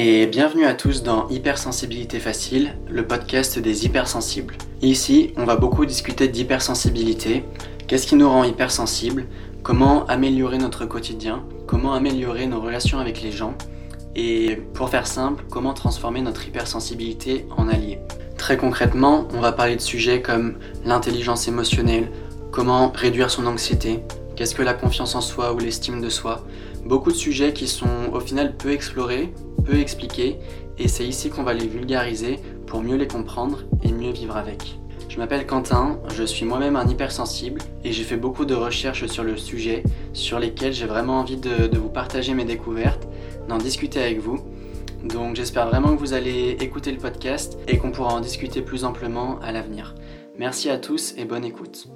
et bienvenue à tous dans Hypersensibilité Facile, le podcast des hypersensibles. Ici, on va beaucoup discuter d'hypersensibilité, qu'est-ce qui nous rend hypersensibles, comment améliorer notre quotidien, comment améliorer nos relations avec les gens, et pour faire simple, comment transformer notre hypersensibilité en allié? Très concrètement, on va parler de sujets comme l'intelligence émotionnelle, comment réduire son anxiété, qu'est-ce que la confiance en soi ou l'estime de soi? Beaucoup de sujets qui sont au final peu explorés, peu expliqués, et c'est ici qu'on va les vulgariser pour mieux les comprendre et mieux vivre avec. Je m'appelle Quentin, je suis moi-même un hypersensible et j'ai fait beaucoup de recherches sur le sujet sur lesquelles j'ai vraiment envie de, vous partager mes découvertes, d'en discuter avec vous. Donc j'espère vraiment que vous allez écouter le podcast et qu'on pourra en discuter plus amplement à l'avenir. Merci à tous et bonne écoute.